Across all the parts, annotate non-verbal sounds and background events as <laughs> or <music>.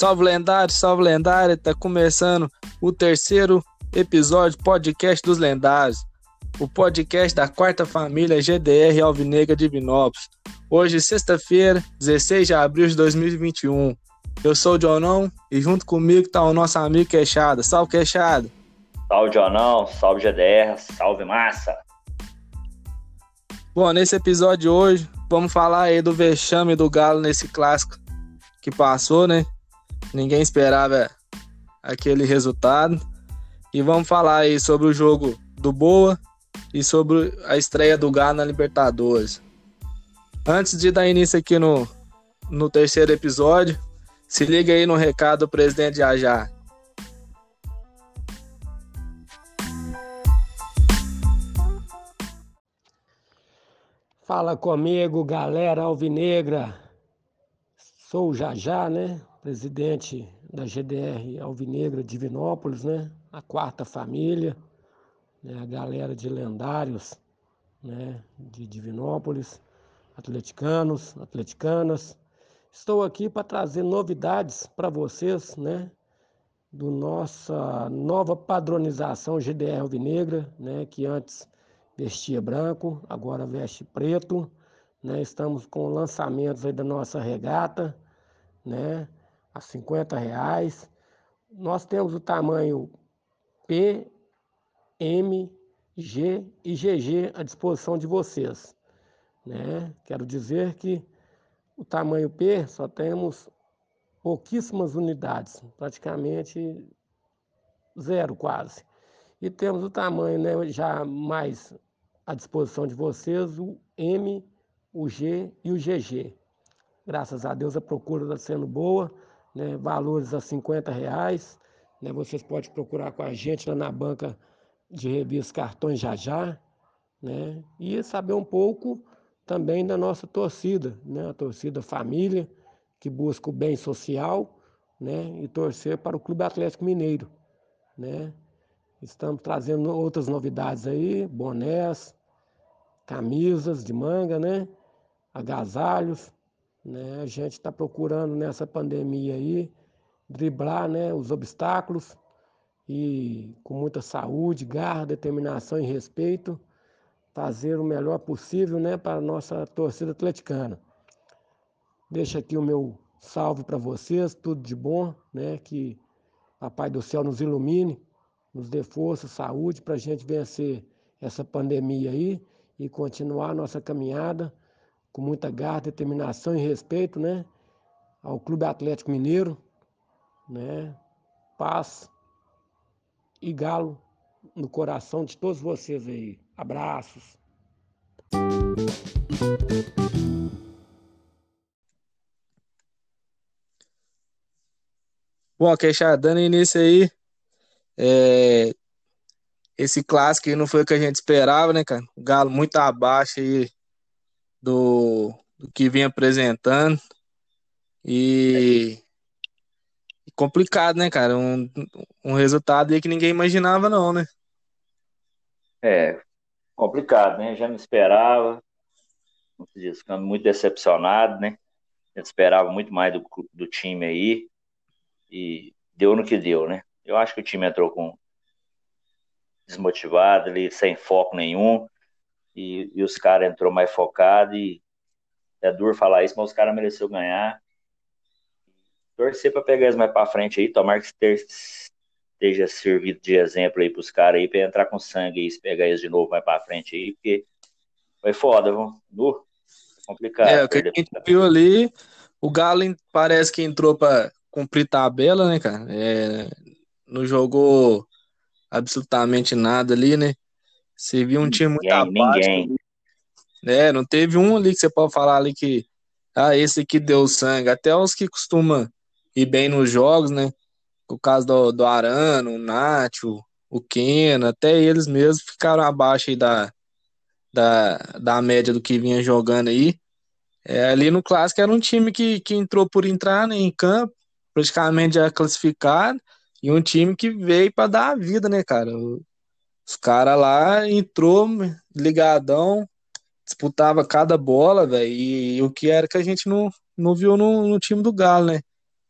Salve lendário, salve lendário, tá começando o terceiro episódio podcast dos lendários, o podcast da quarta família GDR Alvinegra de Vinópolis. Hoje, sexta-feira, 16 de abril de 2021. Eu sou o Jonão e junto comigo tá o nosso amigo Queixada. Salve Queixada. Salve Jonão, salve GDR, salve massa. Bom, nesse episódio de hoje, vamos falar aí do vexame do Galo nesse clássico que passou, né? Ninguém esperava aquele resultado. E vamos falar aí sobre o jogo do Boa e sobre a estreia do Galo na Libertadores. Antes de dar início aqui no, no terceiro episódio, se liga aí no recado do presidente Jajá. Fala comigo, galera alvinegra. Sou o Jajá, né? Presidente da GDR Alvinegra Divinópolis, né? A quarta família, né? a galera de lendários, né? De Divinópolis, atleticanos, atleticanas. Estou aqui para trazer novidades para vocês, né? Do nossa nova padronização GDR Alvinegra, né? Que antes vestia branco, agora veste preto. Né? Estamos com lançamentos aí da nossa regata, né? A 50 reais. Nós temos o tamanho P, M, G e GG à disposição de vocês. Né? Quero dizer que o tamanho P só temos pouquíssimas unidades, praticamente zero quase. E temos o tamanho né, já mais à disposição de vocês o M, o G e o GG. Graças a Deus a procura está sendo boa, né? valores a 50 reais. Né? Vocês podem procurar com a gente lá na banca de revistas Cartões Já Já. Né? E saber um pouco também da nossa torcida, né? a torcida família, que busca o bem social né? e torcer para o Clube Atlético Mineiro. Né? Estamos trazendo outras novidades aí, bonés, camisas de manga, né? Agasalhos, né? A gente está procurando nessa pandemia aí driblar, né, os obstáculos e com muita saúde, garra, determinação e respeito fazer o melhor possível, né, para a nossa torcida atleticana. Deixo aqui o meu salve para vocês, tudo de bom, né, que Papai do Céu nos ilumine, nos dê força, saúde para a gente vencer essa pandemia aí e continuar a nossa caminhada com muita garra, determinação e respeito, né? Ao Clube Atlético Mineiro, né? Paz e galo no coração de todos vocês aí. Abraços. Bom, Queixada, dando início aí, é, esse clássico não foi o que a gente esperava, né, cara? O Galo muito abaixo aí do, do que vinha apresentando. E complicado, né, cara? Um, um resultado aí que ninguém imaginava, não, né? É, complicado, né? Já não esperava, como se diz, ficando muito decepcionado, né? Gente esperava muito mais do, do time aí e deu no que deu, né? Eu acho que o time entrou com desmotivado, ali, sem foco nenhum, e, e os caras entrou mais focado e é duro falar isso, mas os caras mereceu ganhar. Torcer para pegar eles mais para frente aí, tomara que esteja servido de exemplo aí pros caras aí, para entrar com sangue e pegar eles de novo mais para frente aí, porque foi foda, viu? Uh, complicado. É, o que a gente viu ali, o Galo parece que entrou para cumprir tabela, né, cara? É, não jogou absolutamente nada ali, né? Você viu um time muito ninguém, abaixo. Ninguém. É, não teve um ali que você pode falar ali que ah, esse aqui deu sangue. Até os que costumam ir bem nos jogos, né? O caso do, do Arano, o Nacho, o Ken, até eles mesmos ficaram abaixo aí da, da, da média do que vinha jogando aí. É, ali no clássico era um time que, que entrou por entrar né, em campo, praticamente já classificado, e um time que veio para dar a vida, né, cara? Os caras lá entrou ligadão, disputava cada bola, velho, e, o que era que a gente não, não viu no, no time do Galo, né?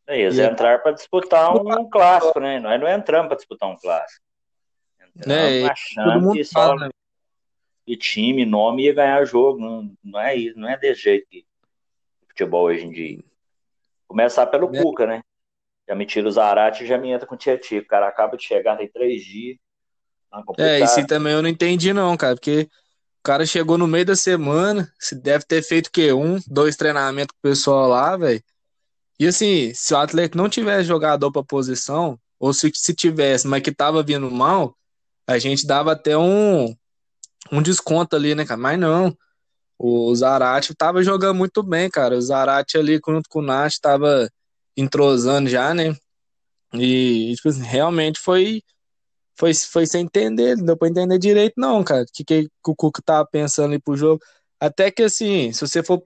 É, eles entraram para disputar um, clássico, né? Nós não entramos para disputar um clássico. Entramos é, achando que só né? que time, nome ia ganhar jogo. Não, não é isso, não é desse jeito que futebol hoje em dia. Começar pelo é. Cuca, né? Já me tira o Zarate e já me entra com o Tietchan. O cara acaba de chegar, tem três dias. É, isso também eu não entendi, não, cara, porque o cara chegou no meio da semana, se deve ter feito o quê? Um, dois treinamentos com o pessoal lá, velho. E assim, se o Atlético não tivesse jogador para posição, ou se, se tivesse, mas que tava vindo mal, a gente dava até um, um desconto ali, né, cara? Mas não. O Zarate tava jogando muito bem, cara. O Zarate ali junto com o Nath tava entrosando já, né? E, tipo assim, realmente foi foi, foi sem entender, não deu pra entender direito, não, cara. O que, que, o Cuca tava pensando aí pro jogo. Até que, assim, se você for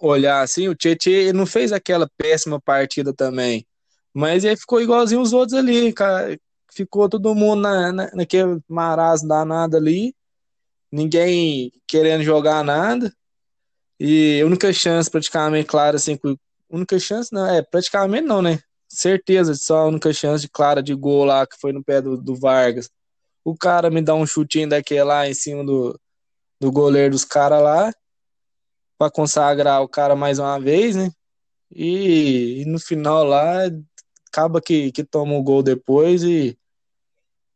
olhar assim, o Tietchan não fez aquela péssima partida também. Mas ele ficou igualzinho os outros ali, cara. Ficou todo mundo na, na, naquele marasmo danado ali. Ninguém querendo jogar nada. E a única chance, praticamente, claro, assim, única chance, não, é, praticamente não, né? Certeza, só a única chance de clara de gol lá, que foi no pé do, do Vargas. O cara me dá um chutinho daquele lá em cima do, do goleiro dos caras lá para consagrar o cara mais uma vez, né? E, e, no final lá acaba que, que toma o gol depois e,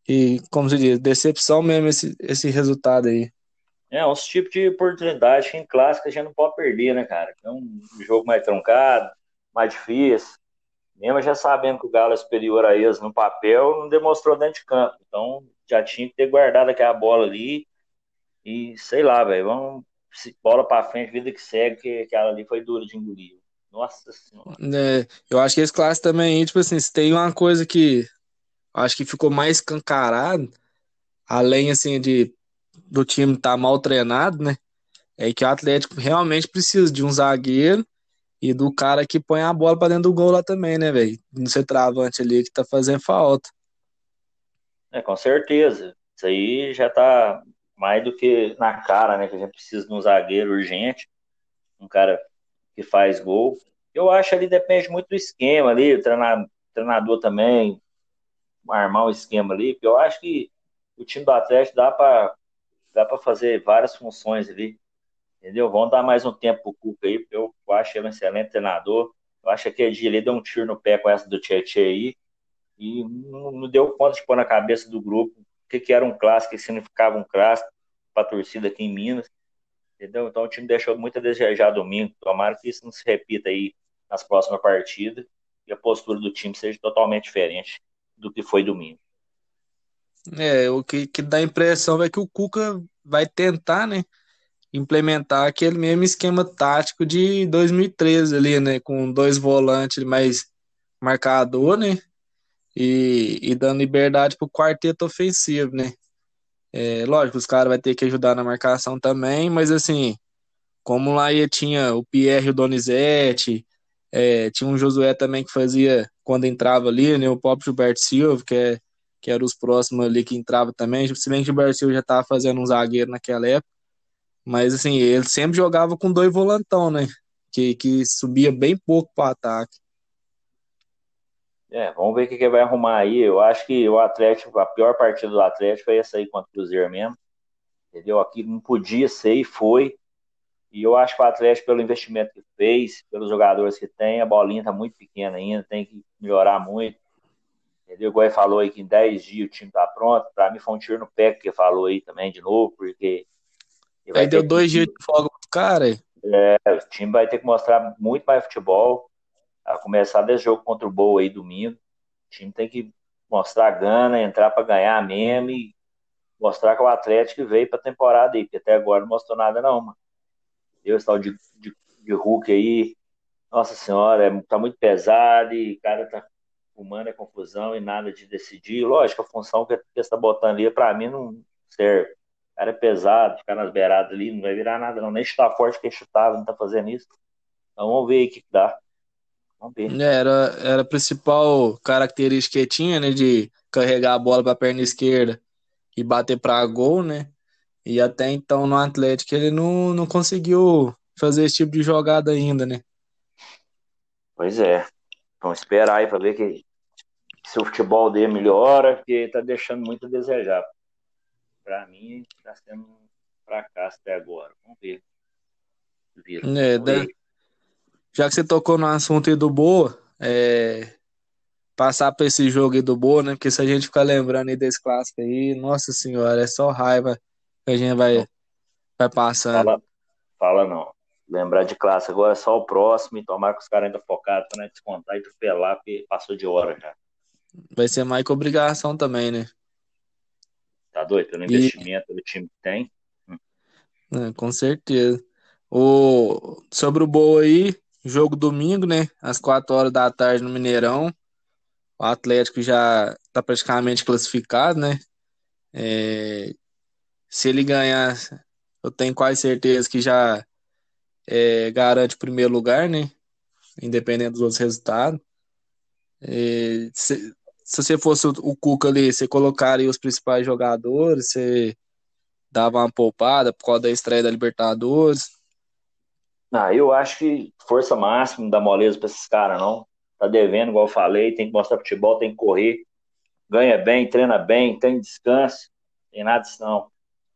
e como se diz, decepção mesmo esse, esse resultado aí. É, uns tipos de oportunidade que em clássico a gente não pode perder, né, cara? É um jogo mais truncado, mais difícil. Mesmo já sabendo que o Galo é superior a eles no papel, não demonstrou dentro de campo. Então já tinha que ter guardado aquela bola ali. E sei lá, velho, vamos bola para frente, vida que segue, que aquela ali foi dura de engolir. Nossa senhora. É, eu acho que esse clássico também, tipo assim, se tem uma coisa que acho que ficou mais escancarado, além assim de do time estar tá mal treinado, né? É que o Atlético realmente precisa de um zagueiro e do cara que põe a bola para dentro do gol lá também, né, velho? No centroavante ali que tá fazendo falta. É, com certeza. Isso aí já tá mais do que na cara, né? Que a gente precisa de um zagueiro urgente, um cara que faz gol. Eu acho ali depende muito do esquema ali, o treinador, treinador também armar um esquema ali, porque eu acho que o time do Atlético dá para dá para fazer várias funções ali, entendeu? Vamos dar mais um tempo pro Cuca aí, porque eu acho ele um excelente treinador. Eu acho que dia ele deu um tiro no pé com essa do Tietchan aí e não, não deu conta de pôr na cabeça do grupo o que, que era um clássico, o que significava um clássico para a torcida aqui em Minas. Entendeu? Então o time deixou muito a desejar domingo. Tomara que isso não se repita aí nas próximas partidas e a postura do time seja totalmente diferente do que foi domingo. É, o que, que dá a impressão é que o Cuca vai tentar, né, implementar aquele mesmo esquema tático de 2013 ali, né, com dois volantes mais marcador, né, e, e dando liberdade para o quarteto ofensivo, né? É, lógico, os caras vão ter que ajudar na marcação também, mas assim, como lá ia, tinha o Pierre e o Donizete, é, tinha um Josué também que fazia quando entrava ali, né? O próprio Gilberto Silva, que, é, que era os próximos ali que entrava também, se bem que o Gilberto Silva já estava fazendo um zagueiro naquela época, mas assim, ele sempre jogava com dois volantão, né? Que, que subia bem pouco para o ataque. É, vamos ver o que, que vai arrumar aí. Eu acho que o Atlético, a pior partida do Atlético foi essa aí contra o Cruzeiro mesmo. Entendeu? Aqui não podia ser e foi. E eu acho que o Atlético, pelo investimento que fez, pelos jogadores que tem, a bolinha tá muito pequena ainda, tem que melhorar muito. Entendeu? Igual ele falou aí que em 10 dias o time tá pronto. Para mim foi um tiro no pé que falou aí também de novo, porque. Aí deu dois que... dias de folga pro cara. É, o time vai ter que mostrar muito mais futebol a começar desse jogo contra o Boa aí domingo. O time tem que mostrar gana, entrar para ganhar mesmo e mostrar que o Atlético veio para a temporada aí, porque até agora não mostrou nada não, mano. Eu tal de, de, de Hulk aí, nossa senhora, é, tá muito pesado e o cara tá fumando a confusão e nada de decidir. Lógico, a função que ele está botando ali, para mim, não serve. Cara é pesado, ficar nas beiradas ali, não vai virar nada não. Nem chutar forte que chutava, não tá fazendo isso. Então vamos ver aí o que dá. É, era, era a principal característica que tinha, né? De carregar a bola para a perna esquerda e bater para gol, né? E até então no Atlético ele não, não conseguiu fazer esse tipo de jogada ainda, né? Pois é. Vamos esperar aí para ver que se o futebol dele melhora, porque tá deixando muito a desejar. Para mim, está sendo um fracasso até agora. Vamos ver. É, Vamos Já que você tocou no assunto aí do Boa, é, passar para esse jogo aí do Boa, né? Porque se a gente ficar lembrando aí desse clássico aí, nossa senhora, é só raiva que a gente vai, vai passando. Fala, fala não. Lembrar de classe agora é só o próximo e tomar com os caras ainda focados para descontar e atropelar, porque passou de hora já. Vai ser mais que obrigação também, né? Tá doido? Pelo investimento do time que tem. É, com certeza. O... Sobre o Boa aí, jogo domingo, né? Às 4 horas da tarde no Mineirão. O Atlético já está praticamente classificado, né? É... Se ele ganhar, eu tenho quase certeza que já é, garante o primeiro lugar, né? Independente dos outros resultados. É, se, se, você fosse o, Cuca ali, você colocaria os principais jogadores, você dava uma poupada por causa da estreia da Libertadores. Ah, eu acho que força máxima, não dá moleza para esses caras, não. Tá devendo, igual eu falei, tem que mostrar futebol, tem que correr. Ganha bem, treina bem, tem descanso, tem nada disso não.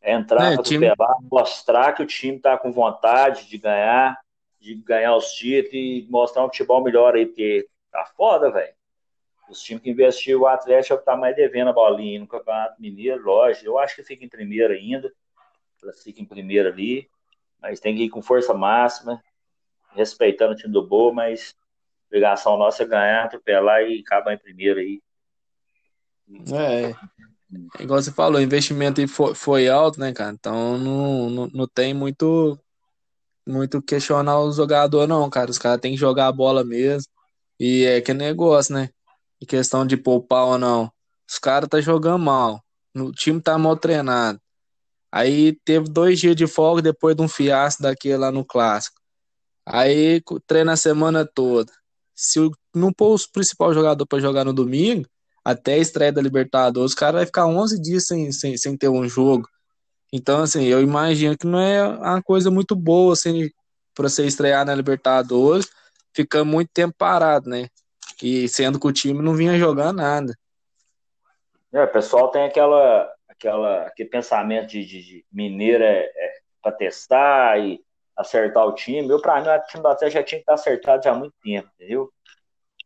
É entrar, é, time... mostrar que o time está com vontade de ganhar, de ganhar os títulos e mostrar um futebol melhor aí, porque tá foda, velho. Os times que investiram o Atlético é o que tá mais devendo a bolinha no Campeonato Mineiro, lógico. Eu acho que fica em primeiro ainda, fica em primeiro ali, mas tem que ir com força máxima, respeitando o time do Boa, mas a obrigação nossa é ganhar, atropelar e acabar em primeiro aí. É, igual você falou, o investimento foi, foi alto, né, cara? Então não, não, não tem muito muito questionar o jogador, não, cara. Os caras têm que jogar a bola mesmo. E é que negócio, né? Em questão de poupar ou não. Os caras tá jogando mal. O time tá mal treinado. Aí teve dois dias de folga depois de um fiasco daquele lá no clássico. Aí treina a semana toda. Se não pôr o principal jogador para jogar no domingo, até a estreia da Libertadores, o cara vai ficar 11 dias sem, sem, sem ter um jogo. Então, assim, eu imagino que não é uma coisa muito boa, assim, para você estrear na Libertadores, ficar muito tempo parado, né? E sendo que o time não vinha jogando nada. É, o pessoal tem aquela, aquela, aquele pensamento de, de, de mineiro é, é para testar e acertar o time. Eu, para mim, o time do Atlético já tinha que estar acertado já há muito tempo, entendeu?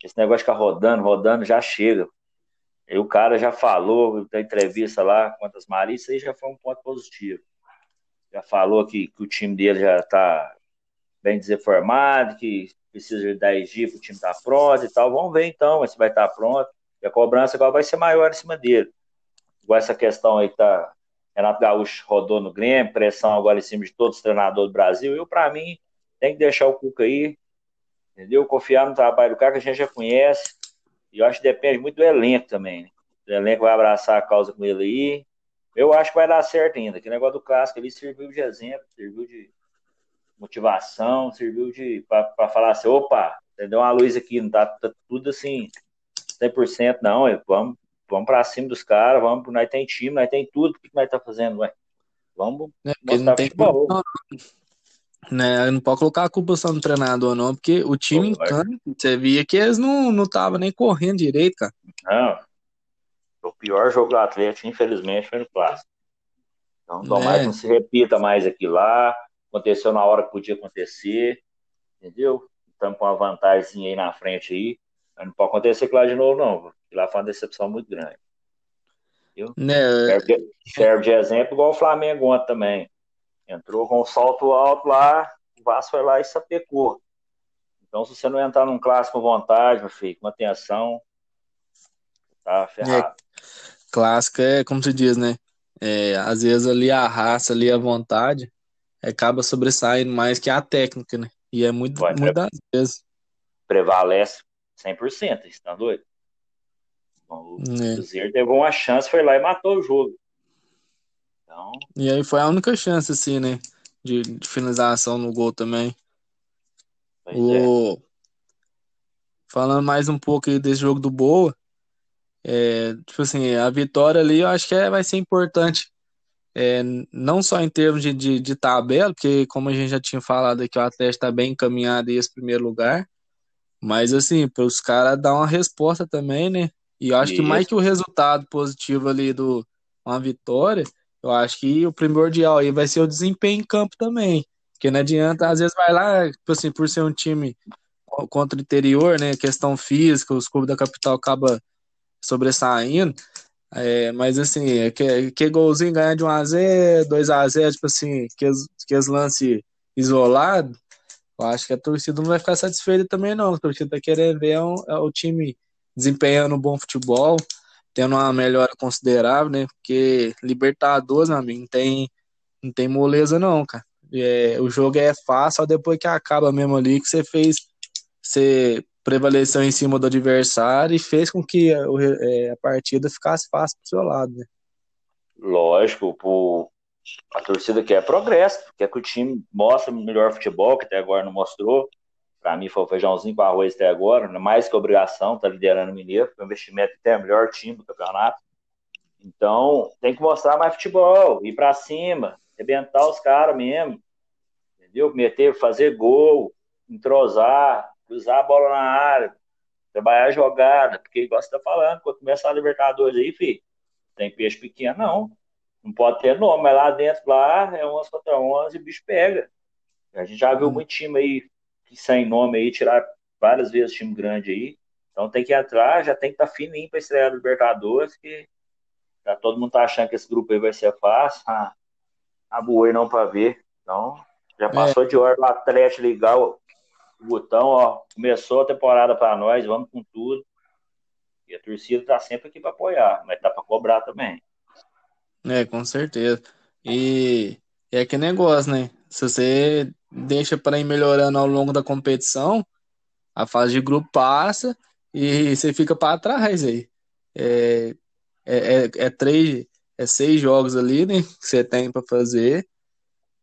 Esse negócio de ficar rodando, rodando, já chega. E o cara já falou da entrevista lá quantas as Maria, aí já foi um ponto positivo. Já falou que, que o time dele já está bem desenformado, que precisa de 10 dias para o time estar tá pronto e tal. Vamos ver então se vai estar tá pronto. E a cobrança agora vai ser maior em cima dele. Igual essa questão aí tá. Renato Gaúcho rodou no Grêmio, pressão agora em cima de todos os treinadores do Brasil. Eu, para mim, tem que deixar o Cuca aí, entendeu? Confiar no trabalho do cara que a gente já conhece e eu acho que depende muito do elenco também. Né? O elenco vai abraçar a causa com ele aí. Eu acho que vai dar certo ainda. Que negócio do clássico ali serviu de exemplo, serviu de motivação, serviu de para falar assim, opa, deu uma luz aqui, não tá, tá tudo assim 100% não, vamos, vamos para cima dos caras, vamos, nós tem time, nós tem tudo, o que nós tá fazendo, ué? Vamos é, mostrar futebol. Não, né? Não pode colocar a culpa só no treinador, não, porque o time em campo, você via que eles não estavam nem correndo direito, cara. Não. O pior jogo do Atlético, infelizmente, foi no clássico. Então, tomara é. que não se repita mais aqui lá. Aconteceu na hora que podia acontecer. Entendeu? Estamos com uma vantagem aí na frente aí. Mas não pode acontecer lá de novo, não. Porque lá foi uma decepção muito grande. Né? Serve, de, serve de exemplo, igual o Flamengo ontem também. Entrou com um salto alto lá, o Vasco foi lá e sapecou. Então, se você não entrar num clássico com vontade, meu filho, com atenção, tá ferrado. É, clássico é, como se diz, né? É, às vezes ali a raça, ali a vontade, acaba sobressaindo mais que a técnica, né? E é muito, Vai, muitas vezes. Prevalece 100%, está doido? Então, o é. Cruzeiro teve uma chance, foi lá e matou o jogo. Então... E aí foi a única chance, assim, né? De, de finalização no gol também. o... É. Falando mais um pouco aí desse jogo do Boa, é, tipo assim, a vitória ali eu acho que é, vai ser importante. É, não só em termos de, de, de, tabela, porque como a gente já tinha falado aqui, o Atlético está bem encaminhado em esse primeiro lugar, Mas assim, para os caras dar uma resposta também, né? E eu acho Isso. que mais que o resultado positivo ali do uma vitória, eu acho que o primordial aí vai ser o desempenho em campo também. Porque não adianta, às vezes vai lá, tipo assim, por ser um time contra o interior, né? Questão física, os clubes da capital acaba sobressaindo. É, mas assim, é que, que golzinho ganhar de 1x0, 2x0, tipo assim, que que as lance isolado, eu acho que a torcida não vai ficar satisfeita também, não. A torcida tá querendo ver é, um, é o time desempenhando um bom futebol, tendo uma melhora considerável, né? Porque Libertadores, meu amigo, não tem, não tem moleza, não, cara. É, o jogo é fácil, só depois que acaba mesmo ali, que você fez, você prevaleceu em cima do adversário e fez com que a, é, a partida ficasse fácil pro seu lado, né? Lógico, por, a torcida quer progresso, quer que o time mostre melhor futebol, que até agora não mostrou. Para mim foi o feijãozinho com arroz até agora, é mais que obrigação, tá liderando o Mineiro, o investimento até o melhor time do campeonato. Então, tem que mostrar mais futebol, ir para cima, arrebentar os caras mesmo, entendeu? Meter, fazer gol, entrosar, cruzar a bola na área, trabalhar a jogada, porque igual você tá falando, quando começar a Libertadores aí, filho, tem peixe pequeno, não. Não pode ter nome, mas lá dentro, lá é 11 contra 11 e o bicho pega. A gente já viu hum. muito time aí que sem nome aí, tirar várias vezes time grande aí. Então tem que entrar, já tem que estar tá fininho para estrear do Libertadores, que já todo mundo tá achando que esse grupo aí vai ser fácil. Ah, a boa não para ver. Então, já é. passou é. de hora do Atlético ligar o, o botão, ó. Começou a temporada para nós, vamos com tudo. E a torcida tá sempre aqui para apoiar, mas tá para cobrar também. É, com certeza. E é que negócio, né? Se você deixa para ir melhorando ao longo da competição, a fase de grupo passa e você fica para trás aí. É, é, é, é, três, é seis jogos ali, né? Que você tem para fazer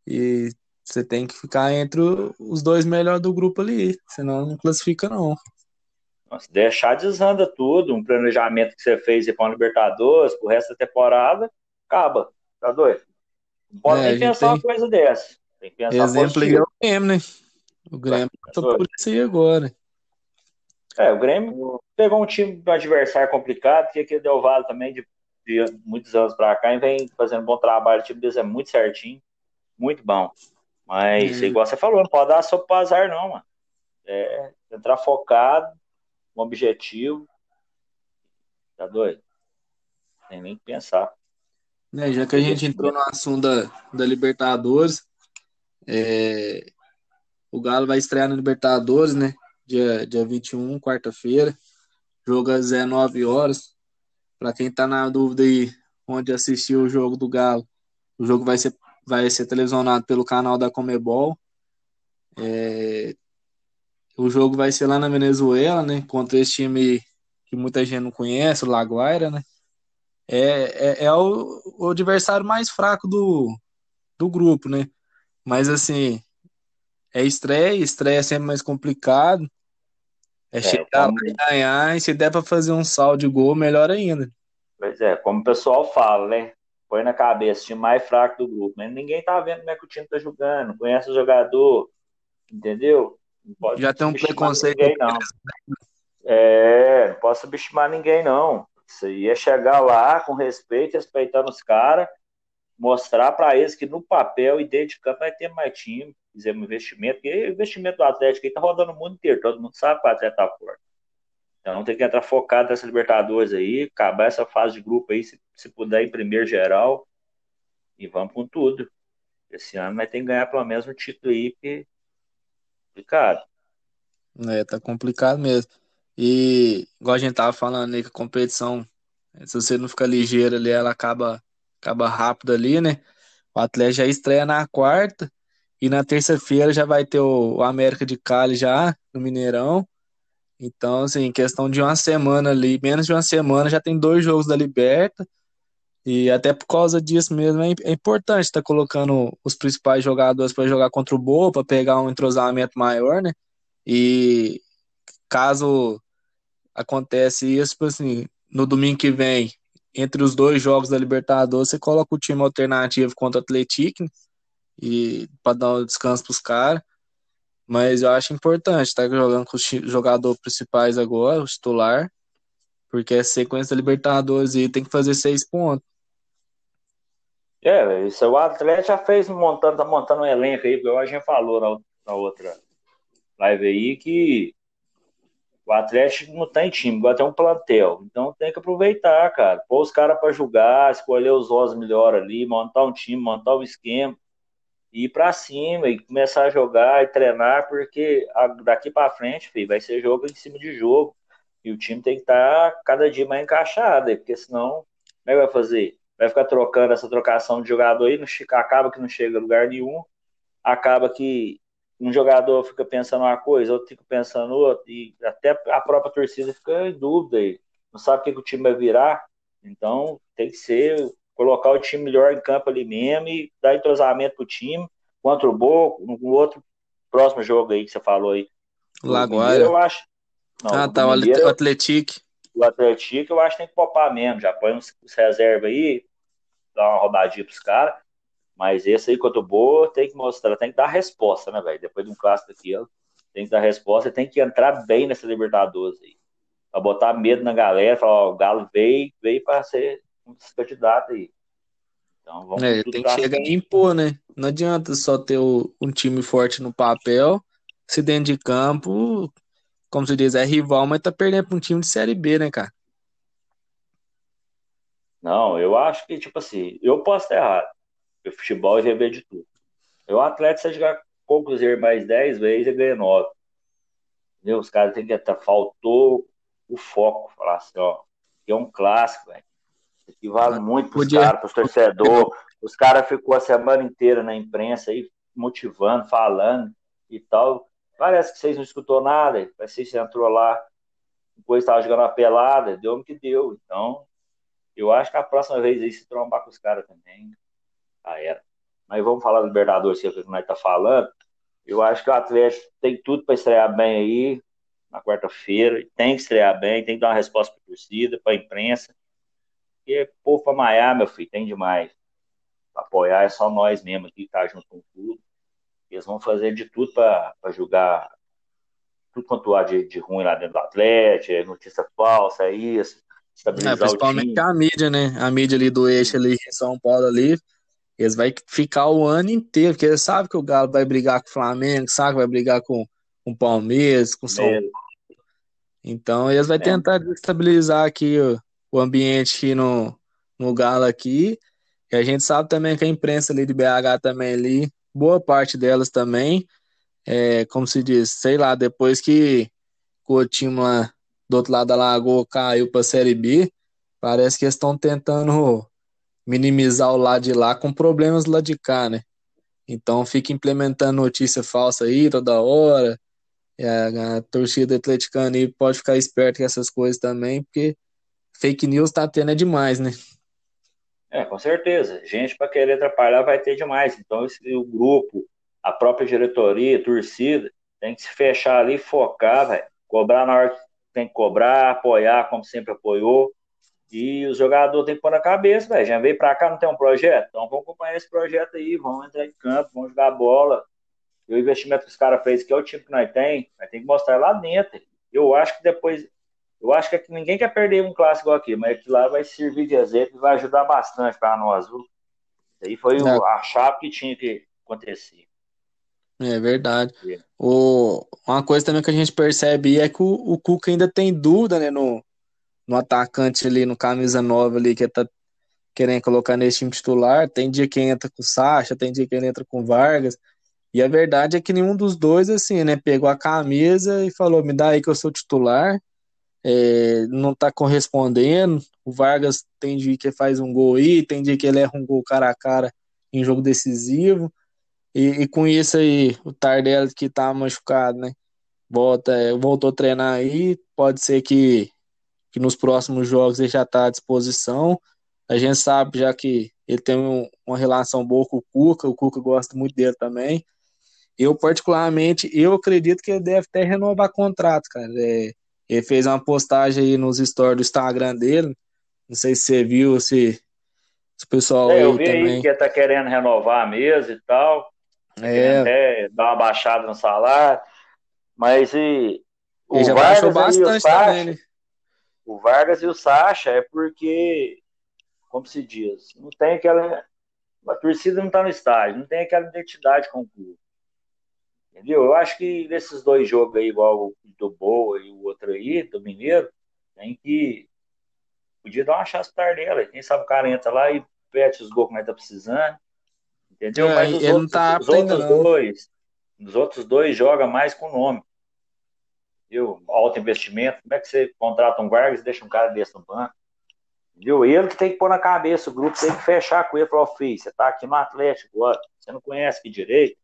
e você tem que ficar entre os dois melhores do grupo ali, senão não classifica não. Se deixar desanda tudo, um planejamento que você fez para o Libertadores, pro resto da temporada, acaba. Tá doido? Não pode é, nem pensar tem... uma coisa dessa. Tem que pensar Exemplo é o Grêmio, né? O Grêmio tá, tá por isso aí agora. É, o Grêmio pegou um time do adversário complicado, que aqui deu vale também de, de, muitos anos para cá e vem fazendo um bom trabalho. O time deles é muito certinho, muito bom. Mas, hum. igual você falou, não pode dar sopa pro azar, não, mano. É entrar focado, um objetivo. Tá doido? Tem nem que pensar. É, já que a gente entrou no assunto da, da Libertadores, é, o Galo vai estrear na Libertadores, né? Dia, dia 21, quarta-feira. Jogo às 19 horas. Para quem tá na dúvida aí onde assistir o jogo do Galo, o jogo vai ser, vai ser televisionado pelo canal da Comebol. É, o jogo vai ser lá na Venezuela, né? Contra esse time que muita gente não conhece, o Laguaira, né? é, é, é o, o, adversário mais fraco do, do grupo, né? Mas assim, é estreia, estreia é sempre mais complicado. É, é chegar lá e ganhar, e se der para fazer um saldo de gol, melhor ainda. Pois é, como o pessoal fala, né? Põe na cabeça, o time mais fraco do grupo. Mas ninguém tá vendo como é que o time tá jogando, conhece o jogador, entendeu? Já tem um preconceito. Ninguém, não. É, não posso subestimar ninguém, não. Você ia chegar lá com respeito, respeitando os caras, mostrar para eles que no papel e dentro de campo vai ter mais time, fizemos investimento, porque o investimento do Atlético aí tá rodando o mundo inteiro, todo mundo sabe que o Atlético tá forte. Então tem que entrar focado nessa Libertadores aí, acabar essa fase de grupo aí, se, se puder em primeiro geral, e vamos com tudo. Esse ano vai ter que ganhar pelo menos um título aí, porque complicado. É, tá complicado mesmo. E, igual a gente tava falando aí, que a competição, se você não ficar ligeiro ali, ela acaba, acaba rápido ali, né? O Atlético já estreia na quarta e na terça-feira já vai ter o, América de Cali já no Mineirão. Então, assim, questão de uma semana ali, menos de uma semana, já tem dois jogos da Liberta. E até por causa disso mesmo, é, é importante estar tá colocando os principais jogadores para jogar contra o Boa, para pegar um entrosamento maior, né? E caso acontece isso, tipo assim, no domingo que vem, entre os dois jogos da Libertadores, você coloca o time alternativo contra o Atlético né? e para dar um descanso para os caras. Mas eu acho importante estar tá jogando com os jogadores principais agora, o titular, porque a sequência da Libertadores e tem que fazer seis pontos. É, isso o Atlético já fez montando, tá montando um elenco aí, porque a gente falou na, na outra live aí que o Atlético não tem time, agora tem um plantel. Então tem que aproveitar, cara. Pôr os caras para jogar, escolher os ossos melhor ali, montar um time, montar um esquema, ir para cima e começar a jogar e treinar, porque daqui para frente, filho, vai ser jogo em cima de jogo. E o time tem que estar tá cada dia mais encaixado, porque senão, como é que vai fazer? Vai ficar trocando essa trocação de jogador aí, não, acaba que não chega a lugar nenhum, acaba que um jogador fica pensando uma coisa, outro fica pensando outra, e até a própria torcida fica em dúvida aí, não sabe o que, que o time vai virar. Então tem que ser colocar o time melhor em campo ali mesmo e dar entrosamento pro time contra o Boca, no outro próximo jogo aí que você falou aí. Lagoaira. Eu acho. Não, ah, tá, o Atlético. O Atlético eu acho que tem que popar mesmo, já põe uns, uns reserva aí, dá uma rodadinha pros caras mas esse aí, quanto boa, tem que mostrar, tem que dar resposta, né, velho? Depois de um clássico aqui, tem que dar resposta e tem que entrar bem nessa Libertadores aí. Pra botar medo na galera, falar, ó, o Galo veio, veio pra ser dos candidatos aí. Então vamos é, tem que chegar e impor, né? Não adianta só ter o, um time forte no papel, se dentro de campo, como se diz, é rival, mas tá perdendo pra um time de Série B, né, cara? Não, eu acho que, tipo assim, eu posso estar errado. Porque futebol é rever de tudo. O atleta, se jogar com o Cruzeiro mais 10 vezes, ele ganha 9. Entendeu? Os caras têm que estar. Faltou o foco. Falar assim, ó. Que é um clássico, velho. Aqui vale muito pros caras, pros torcedores. Os caras ficou a semana inteira na imprensa aí, motivando, falando e tal. Parece que vocês não escutou nada. Parece que você entrou lá, depois estava jogando uma pelada, deu o que deu. Então, eu acho que a próxima vez aí se trombar com os caras também, já era. Mas vamos falar do Libertadores, que é o que nós tá falando. Eu acho que o Atlético tem tudo para estrear bem aí na quarta-feira. Tem que estrear bem, tem que dar uma resposta para a torcida, para a imprensa. Porque povo para Maiá, meu filho, tem demais. Pra apoiar é só nós mesmo aqui, tá junto com tudo. Eles vão fazer de tudo para julgar tudo quanto há de, de, ruim lá dentro do Atlético, é notícia falsa, é isso. Estabilizar é, principalmente a mídia, né? A mídia ali do eixo ali em São Paulo ali eles vão ficar o ano inteiro, porque eles sabem que o Galo vai brigar com o Flamengo, sabe que vai brigar com, com o Palmeiras, com o São Paulo. Então eles vão é. tentar estabilizar aqui o, o ambiente no, no Galo aqui. E a gente sabe também que a imprensa ali de BH também ali, boa parte delas também, é, como se diz, sei lá, depois que o time lá do outro lado da Lagoa caiu para a Série B, parece que eles estão tentando minimizar o lado de lá com problemas lá de cá, né? Então fica implementando notícia falsa aí toda hora. A, a torcida atleticana aí pode ficar esperto com essas coisas também, porque fake news tá tendo é demais, né? É, com certeza. Gente para querer atrapalhar vai ter demais. Então esse, o grupo, a própria diretoria, a torcida, tem que se fechar ali, focar, véio, cobrar na hora que tem que cobrar, apoiar como sempre apoiou e os jogadores têm que pôr na cabeça, velho. Já veio pra cá, não tem um projeto? Então vamos acompanhar esse projeto aí, vamos entrar em campo, vamos jogar bola. E o investimento que os caras fez, que é o time que nós tem, nós tem que mostrar lá dentro. Eu acho que depois. Eu acho que ninguém quer perder um clássico aqui, mas aqui lá vai servir de exemplo e vai ajudar bastante para nós, viu? Isso aí foi o, a chave que tinha que acontecer. É verdade. É. O, uma coisa também que a gente percebe é que o, o Cuca ainda tem dúvida né, no, no atacante ali, no camisa nova ali, que tá querendo colocar nesse time titular. Tem dia que entra com o Sacha, tem dia que ele entra com o Vargas. E a verdade é que nenhum dos dois, assim, né, pegou a camisa e falou: me dá aí que eu sou titular. É, não tá correspondendo. O Vargas tem dia que faz um gol aí, tem dia que ele erra um gol cara a cara em jogo decisivo. E, e com isso aí, o Tardelli que tá machucado, né? Volta, é, voltou a treinar aí. Pode ser que que nos próximos jogos ele já está à disposição. A gente sabe já que ele tem um, uma relação boa com o Cuca, o Cuca gosta muito dele também. Eu, particularmente, eu acredito que ele deve até renovar contrato, cara. É, ele fez uma postagem aí nos stories do Instagram dele. Não sei se você viu, se, se o pessoal. É, eu vi também... aí que ele tá querendo renovar mesmo e tal. É. Até dar uma baixada no salário. Mas e, o Ele já Vargas bastante e o Sacha, também, né? O Vargas e o Sacha é porque, como se diz, não tem aquela. A torcida não está no estádio, não tem aquela identidade com o clube. Entendeu? Eu acho que nesses dois jogos aí, igual o do Boa e o outro aí, do Mineiro, tem que. Podia dar uma chance Tardela. Quem sabe o cara entra lá e pede os gols que nós tá precisando. Entendeu? É, Mas os outros, tá os outros dois, os outros dois joga mais com o nome. Viu? Alto investimento. Como é que você contrata um Vargas e deixa um cara desse no banco? Viu? Ele que tem que pôr na cabeça, o grupo tem que fechar com ele e falar, filho, você tá aqui no Atlético agora, você não conhece que direito.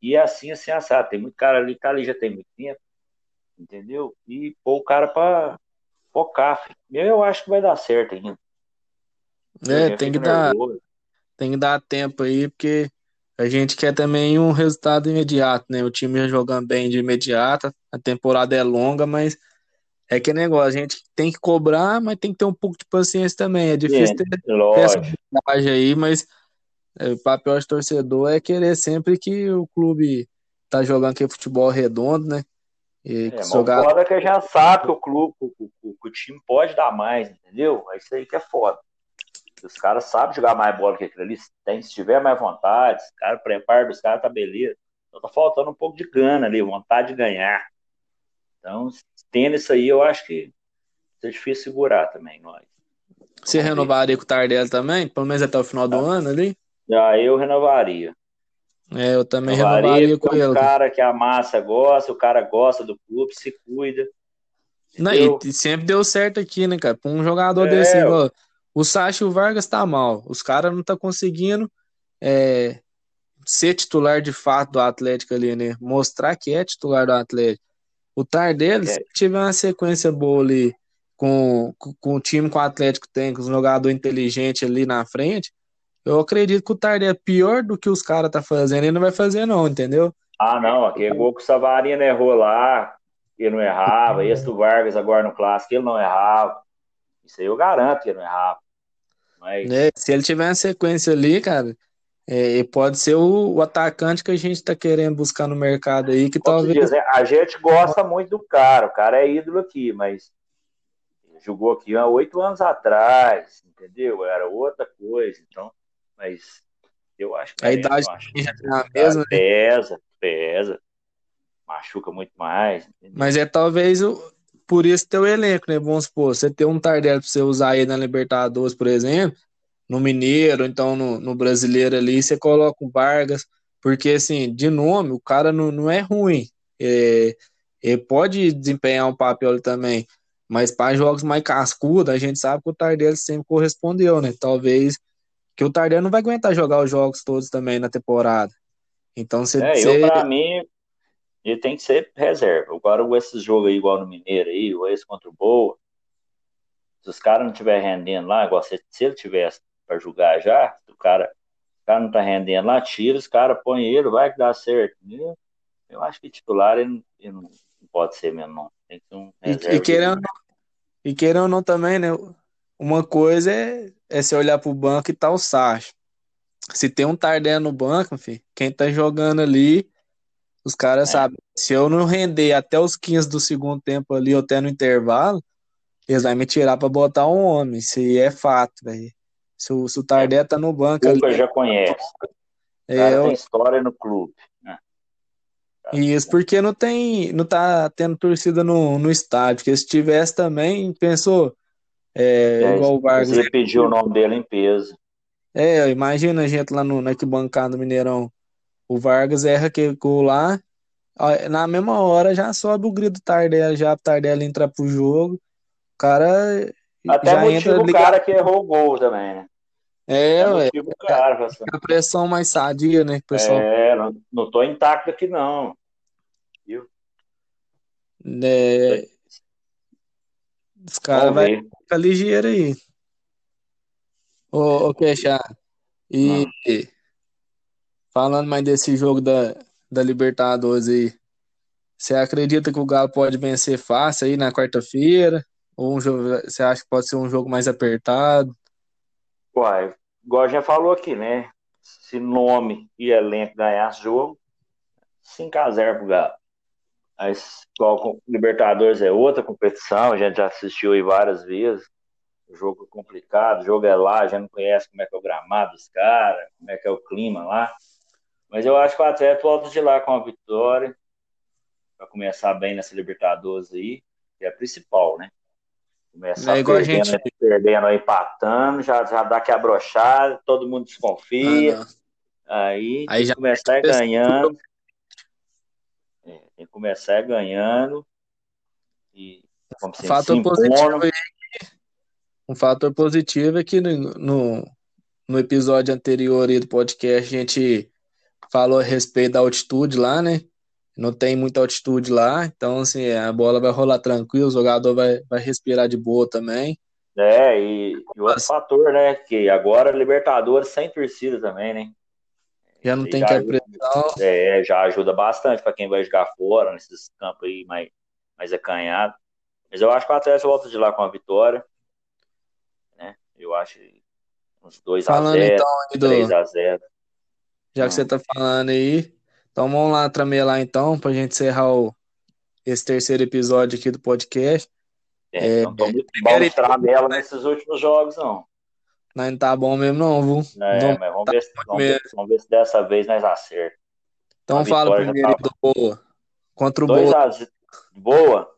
E é assim, assim, assado. Tem muito cara ali tá ali já tem muito tempo. Entendeu? E pôr o cara pra focar. Filho. Eu acho que vai dar certo ainda. É, tem que dar. Tem que dar tempo aí, porque a gente quer também um resultado imediato, né? O time jogando bem de imediato, a temporada é longa, mas é que negócio, a gente tem que cobrar, mas tem que ter um pouco de paciência também. É difícil ter, ter essa aí, mas é, o papel de torcedor é querer sempre que o clube tá jogando aqui futebol redondo, né? E é, jogar... foda é que já sabe que o clube, o, o, o, time pode dar mais, entendeu? É isso aí que é foda. Os caras sabem jogar mais bola que aquilo ali, tem, se tiver mais vontade, os caras preparam os caras, tá beleza. Então tá faltando um pouco de gana ali, vontade de ganhar. Então, tendo isso aí, eu acho que é difícil segurar também, nós. Você renovaria com o Tardelli também? Pelo menos até o final do ano ali? Já eu renovaria. É, eu também renovaria, renovaria com ele. O cara que a massa gosta, o cara gosta do clube, se cuida. Não, e, sempre deu certo aqui, né, cara? Pra um jogador é, desse, igual, o Sacha e o Vargas tá mal. Os caras não tá conseguindo é, ser titular de fato do Atlético ali, né? Mostrar que é titular do Atlético. O Tardelli, é. se tiver uma sequência boa ali com, com, com o time que o Atlético tem, com os jogadores inteligentes ali na frente, eu acredito que o Tardelli é pior do que os caras tá fazendo, ele não vai fazer não, entendeu? Ah, não, aquele gol que o Savarino errou lá, ele não errava, esse do Vargas agora no Clássico, ele não errava. Isso aí eu garanto que ele não errava. Mas... É, se ele tiver uma sequência ali, cara, é, pode ser o, o, atacante que a gente tá querendo buscar no mercado aí, que talvez... Diz, né? A gente gosta muito do cara, o cara é ídolo aqui, mas jogou aqui há oito anos atrás, entendeu? Era outra coisa, então, mas eu acho que a idade já tem a mesma, né? pesa, pesa, machuca muito mais. Entendeu? Mas é talvez o, por isso teu elenco, né? Vamos supor, você tem um Tardelli pra você usar aí na Libertadores, por exemplo, no Mineiro, então no, no Brasileiro ali, você coloca o Vargas, porque assim, de nome, o cara não, não é ruim. É, ele pode desempenhar um papel também, mas para jogos mais cascudos, a gente sabe que o Tardelli sempre correspondeu, né? Talvez que o Tardelli não vai aguentar jogar os jogos todos também na temporada. Então, você. É, eu, pra mim, ele tem que ser reserva. Agora, esses jogos aí, igual no Mineiro aí, o esse contra o Boa, se os caras não estiverem rendendo lá, igual se, se ele tivesse para jogar já, o cara, o cara não tá rendendo lá, tira os caras, põe ele, vai que dá certo. Eu, eu acho que titular ele, ele não, pode ser mesmo, não. Tem que ser um reserva. E, e querendo, e querendo ou não também, né? Uma coisa é, é você olhar pro banco e tá o Sacha. Se tem um Tardé no banco, filho, quem tá jogando ali, os caras é. sabem. Se eu não render até os 15 do segundo tempo ali, ou até no intervalo, eles vão me tirar pra botar um homem. Isso aí é fato, velho. Se, o, se o Tardé tá no banco ali. já conhece. É, cara eu... tem história no clube. Né? Isso, porque não tem, não tá tendo torcida no, no estádio, porque se tivesse também, pensou, é, é, igual o Vargas. Você pediu o nome dele em peso. É, imagina a gente lá no, na arquibancada do Mineirão. O Vargas erra que lá, na mesma hora já sobe o grito Tardelli, já o Tardelli entra pro jogo. O cara. Até já entra o cara que errou o gol também, né? É, ué. Cara, assim. a pressão mais sadia, né? Pessoal... É, não, não tô intacto aqui, não. Viu? É... Os caras vão ficar ligeiro aí. Ô, ô Queixá, e ah. falando mais desse jogo da, da Libertadores aí, você acredita que o Galo pode vencer fácil aí na quarta-feira? Ou um jogo, você acha que pode ser um jogo mais apertado? Uai, igual já falou aqui, né? se nome e elenco ganhasse jogo, 5x0 pro Galo. Mas qual, Libertadores é outra competição, a gente já assistiu aí várias vezes. O jogo é complicado, o jogo é lá, a gente não conhece como é que é o gramado dos caras, como é que é o clima lá. Mas eu acho que o Atlético volta de lá com a vitória, para começar bem nessa Libertadores aí, que é a principal, né? Começar é igual perdendo, a gente... perdendo, empatando, já, já dá que abrochar, todo mundo desconfia. Ah, aí, aí já começar ganhando. É, tem que começar ganhando. E, um fator positivo aí, um fator positivo é que no, no, no episódio anterior do podcast a gente falou a respeito da altitude lá, né? não tem muita altitude lá, então assim, a bola vai rolar tranquilo, o jogador vai, vai respirar de boa também. É, e, e outro fator, né, que agora Libertadores sem torcida também, né? Já não e tem que ajuda, pressão. É, já ajuda bastante para quem vai jogar fora, nesses campos aí mais, mais acanhados. Mas eu acho que o Atlético volta de lá com a vitória. Né? Eu acho uns 2x0, então, 3x0. Já que hum. você tá falando aí, então vamos lá tramelar então, pra gente encerrar o, esse terceiro episódio aqui do podcast. É, é não tô muito bom de tramela nesses últimos jogos, não. Não tá bom mesmo, não, viu? É, não, mas vamos, tá ver se, vamos, ver, vamos, ver, se dessa vez nós acertamos. Então fala primeiro tá... do Boa. Contra o Boa. A... Boa.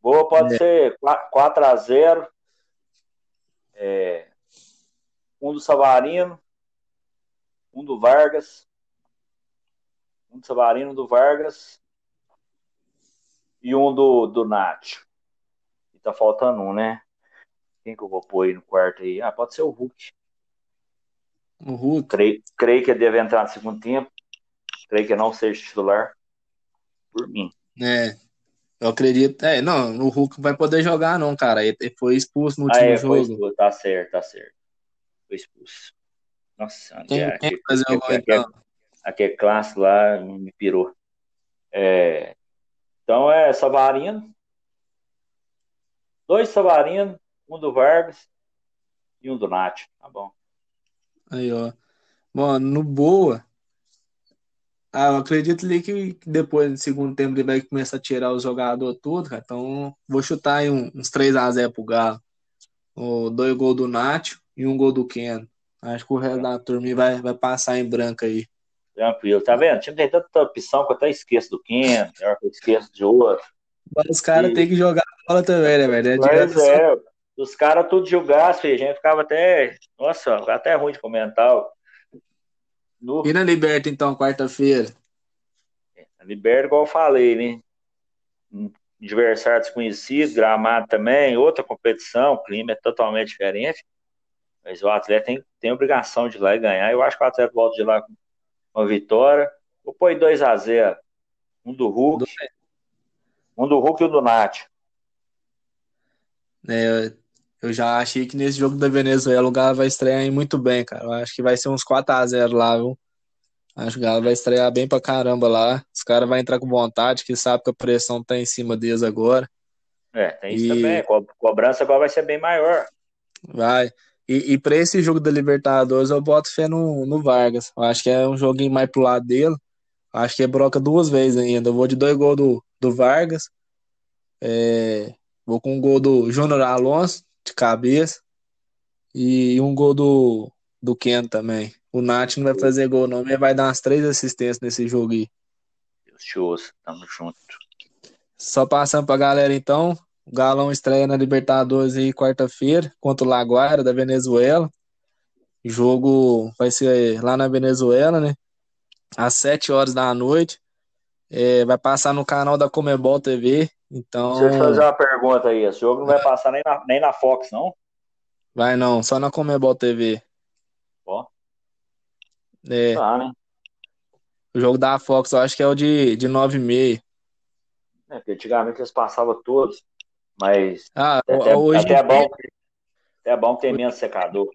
Boa pode é. ser 4x0. É... Um do Savarino. Um do Vargas um do Savarino, do Vargas e um do, do Nacho. E tá faltando um, né? Quem que eu vou pôr aí no quarto aí? Ah, pode ser o Hulk. O Hulk? Creio, creio que ele deve entrar no segundo tempo. Creio que não seja titular. Por mim. É. Eu acredito. É, não, o Hulk vai poder jogar, não, cara. Ele foi expulso no último ah, é, jogo. Expulso. Tá certo, tá certo. Foi expulso. Nossa, quem, é, quem fazer o gol, então? aquele classe lá me pirou. É, então é Savarino, dois Savarino, um do Vargas e um do Nath, tá bom. Aí, ó. Bom, no Boa, ah, eu acredito ali que depois do segundo tempo ele vai começar a tirar o jogador todo, cara. Então vou chutar aí uns 3x0 pro Galo. O dois gols do Nacho e um gol do Ken. Acho que o resto da turma vai, vai passar em branco aí. Tranquilo, tá vendo? Tinha tem tanta opção que eu até esqueço do Ken, eu esqueço de outro. Mas os caras e... têm que jogar bola também, né, velho? Mas é, os caras tudo jogassem, a gente ficava até. Nossa, até ruim de comentar. No... E na Liberta, então, quarta-feira? Na Liberta, igual eu falei, né? Adversário desconhecido, gramado também, outra competição, o clima é totalmente diferente. Mas o atleta tem, tem obrigação de ir lá e ganhar. Eu acho que o atleta volta de lá com uma vitória. Vou pôr 2 a 0 Um do Hulk. Um do Hulk e um do Nath. É, eu já achei que nesse jogo da Venezuela o Galo vai estrear muito bem, cara. Eu acho que vai ser uns 4 a 0 lá, viu? Acho que o Galo vai estrear bem pra caramba lá. Os caras vão entrar com vontade, que sabe que a pressão tá em cima deles agora. É, tem isso e... também. A cobrança agora vai ser bem maior. Vai. E, e para esse jogo da Libertadores, eu boto fé no, no Vargas. Eu acho que é um joguinho mais pro lado dele. Eu acho que é broca duas vezes ainda. Eu vou de dois gols do, do Vargas. É, vou com um gol do Júnior Alonso, de cabeça. E um gol do, do Ken também. O Nath não vai fazer gol, não, mas vai dar umas três assistências nesse jogo aí. Show, tamo junto. Só passando pra galera então. O Galão estreia na Libertadores aí quarta-feira contra o Laguaira da Venezuela. O jogo vai ser lá na Venezuela, né? Às 7 horas da noite. É, vai passar no canal da Comebol TV. Então. Deixa eu te fazer uma pergunta aí. Esse jogo não vai passar nem na, nem na Fox, não? Vai não, só na Comebol TV. Ó. É. Tá, né? O jogo da Fox eu acho que é o de, de 9 e meia. É, porque antigamente eles passavam todos. Mas ah, até, hoje até, é bom, é bom ter menos secador.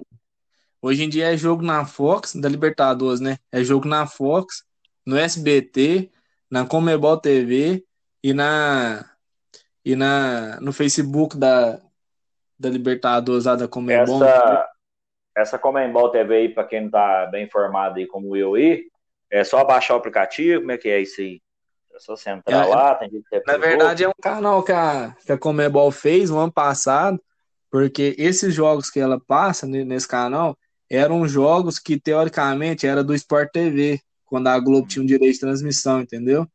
Hoje em dia é jogo na Fox, da Libertadores, né? É jogo na Fox, no SBT, na Comebol TV e na e na no Facebook da, da Libertadores da Comebol. Essa, essa Comembol TV aí, para quem não tá bem informado aí como eu aí, é só baixar o aplicativo, como é que é isso aí? É só você entrar é, lá, tem que ter Na verdade, é um canal que a, que a Comebol fez no ano passado, porque esses jogos que ela passa nesse canal eram jogos que, teoricamente, era do Sport TV, quando a Globo tinha um direito de transmissão, entendeu?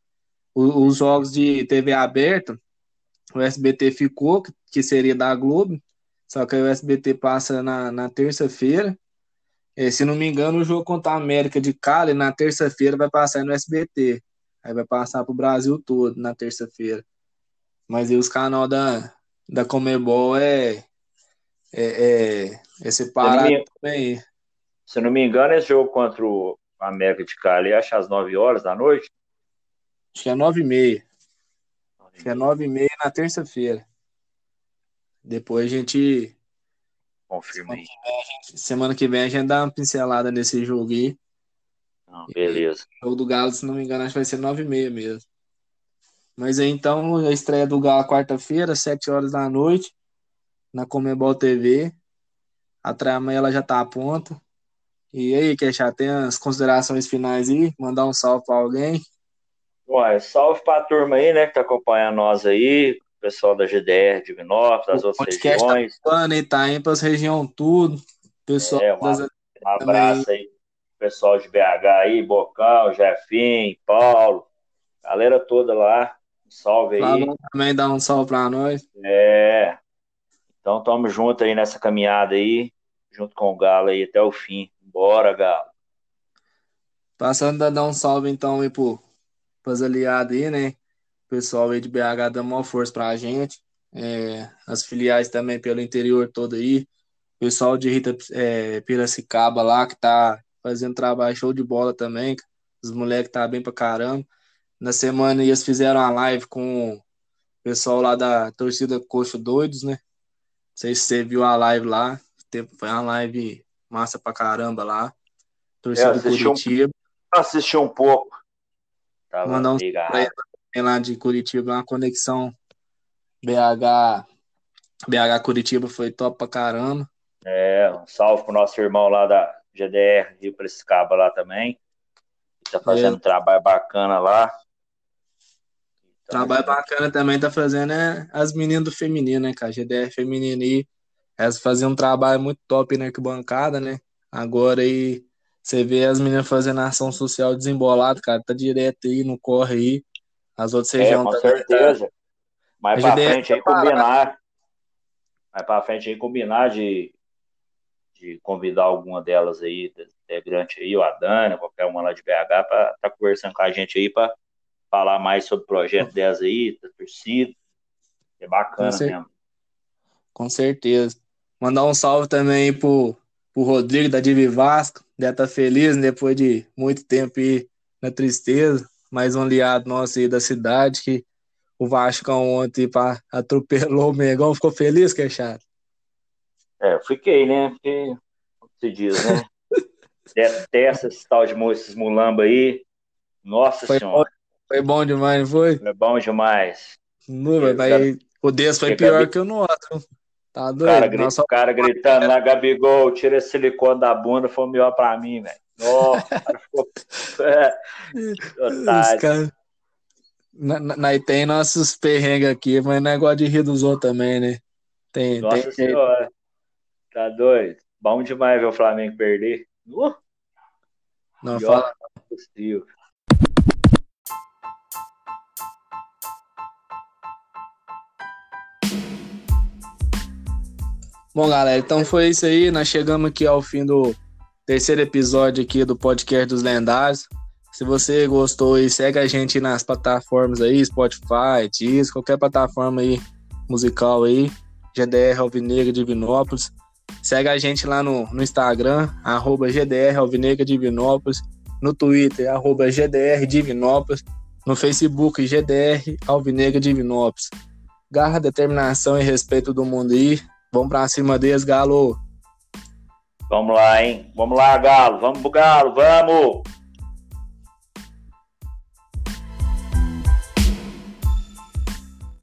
Os, jogos de TV aberta, o SBT ficou, que seria da Globo, só que o SBT passa na, na terça-feira. É, se não me engano, o jogo contra a América de Cali, na terça-feira, vai passar no SBT. Aí vai passar para o Brasil todo na terça-feira. Mas aí os canal da, da Comebol é, é, é, é separado se também. Se não me engano, esse jogo contra o América de Cali, acho às 9 horas da noite. Acho que é 9 e meia. Acho que é 9 e meia na terça-feira. Depois a gente. Confirma aí. Semana que vem a gente dá uma pincelada nesse jogo aí. Não, beleza. O jogo do Galo, se não me engano, acho que vai ser 9 e meia mesmo. Mas aí então, a estreia do Galo quarta-feira, 7 horas da noite, na Comebol TV. A trama ela já tá a ponto. E aí, Queixá, tem as considerações finais aí? Mandar um salve para alguém? Ué, salve para a turma aí, né, que tá acompanhando nós aí, pessoal da GDR de Vinópolis, das outras tá regiões. Tá Itaim, para as região tudo. Pessoal é, um, das... um abraço aí, pessoal de BH aí, Bocão, Jefim, Paulo, galera toda lá. Um salve aí. também dá um salve para nós. É. Então tamo junto aí nessa caminhada aí, junto com o Galo aí até o fim. Bora, Galo. Passando a dar um salve então aí pro, pros aliados aí, né? O pessoal aí de BH dando uma força pra gente. É, as filiais também pelo interior todo aí. O pessoal de Rita é, Piracicaba lá, que tá fazendo trabalho show de bola também. Os moleques tá bem pra caramba. Na semana eles fizeram uma live com o pessoal lá da torcida Coxo Doidos, né? Não sei se você viu a live lá. Foi uma live massa pra caramba lá. Torcida é, Curitiba. Um, assisti um pouco. Tava Mandar um lá de Curitiba, uma conexão BH, BH Curitiba foi top pra caramba. É, um salve pro nosso irmão lá da GDR Rio Prescaba lá também. Tá fazendo é. um trabalho bacana lá. Trabalho bacana também tá fazendo é as meninas do feminino, né, cara? GDR feminino aí. Elas faziam um trabalho muito top na arquibancada, né? Agora aí você vê as meninas fazendo ação social desembolada, cara. Tá direto aí, não corre aí. As outras é, regiões com tá? certeza. Tá... Mais pra frente aí combinar. Mais pra frente aí combinar de, de convidar alguma delas aí, integrante aí, ou a qualquer uma lá de BH, pra estar tá conversando com a gente aí pra falar mais sobre o projeto delas aí, da torcida. É bacana com mesmo. Com certeza. Mandar um salve também pro, pro Rodrigo da Divi Vasco. Deve estar tá feliz depois de muito tempo aí na tristeza mais um aliado nosso aí da cidade, que o Vasco ontem pá, atropelou o Megão, ficou feliz, Queixado? É, eu fiquei, né? Porque, como se diz, né? <laughs> Detesta esse tal de esses mulamba aí. Nossa foi Senhora. Bom, foi bom demais, não foi? Foi bom demais. Não, vai, o Deus foi pior que o nosso. Tá doido? O cara, Nossa... o cara gritando lá, Gabigol, tira esse silicone da bunda, foi melhor pra mim, velho. Nossa, ficou. <laughs> É, cara... na, na, tem nossos perrengues aqui, mas negócio de rir dos outros também, né? Tem, Nossa tem... senhora. Tá doido? Bom demais ver o Flamengo perder. Uh! Não Pior fala. Possível. Bom, galera, então foi isso aí. Nós chegamos aqui ao fim do terceiro episódio aqui do podcast dos lendários. Se você gostou segue a gente nas plataformas aí, Spotify, Deezer, qualquer plataforma aí musical aí, GDR Alvinegra Divinópolis. Segue a gente lá no, no Instagram, arroba GDR Alvinegra Divinópolis, no Twitter, arroba GDR Divinópolis, no Facebook, GDR Alvinegra Divinópolis. Garra, determinação e respeito do mundo aí. Vamos pra cima deles, Galo. Vamos lá, hein? Vamos lá, Galo. Vamos pro Galo, vamos!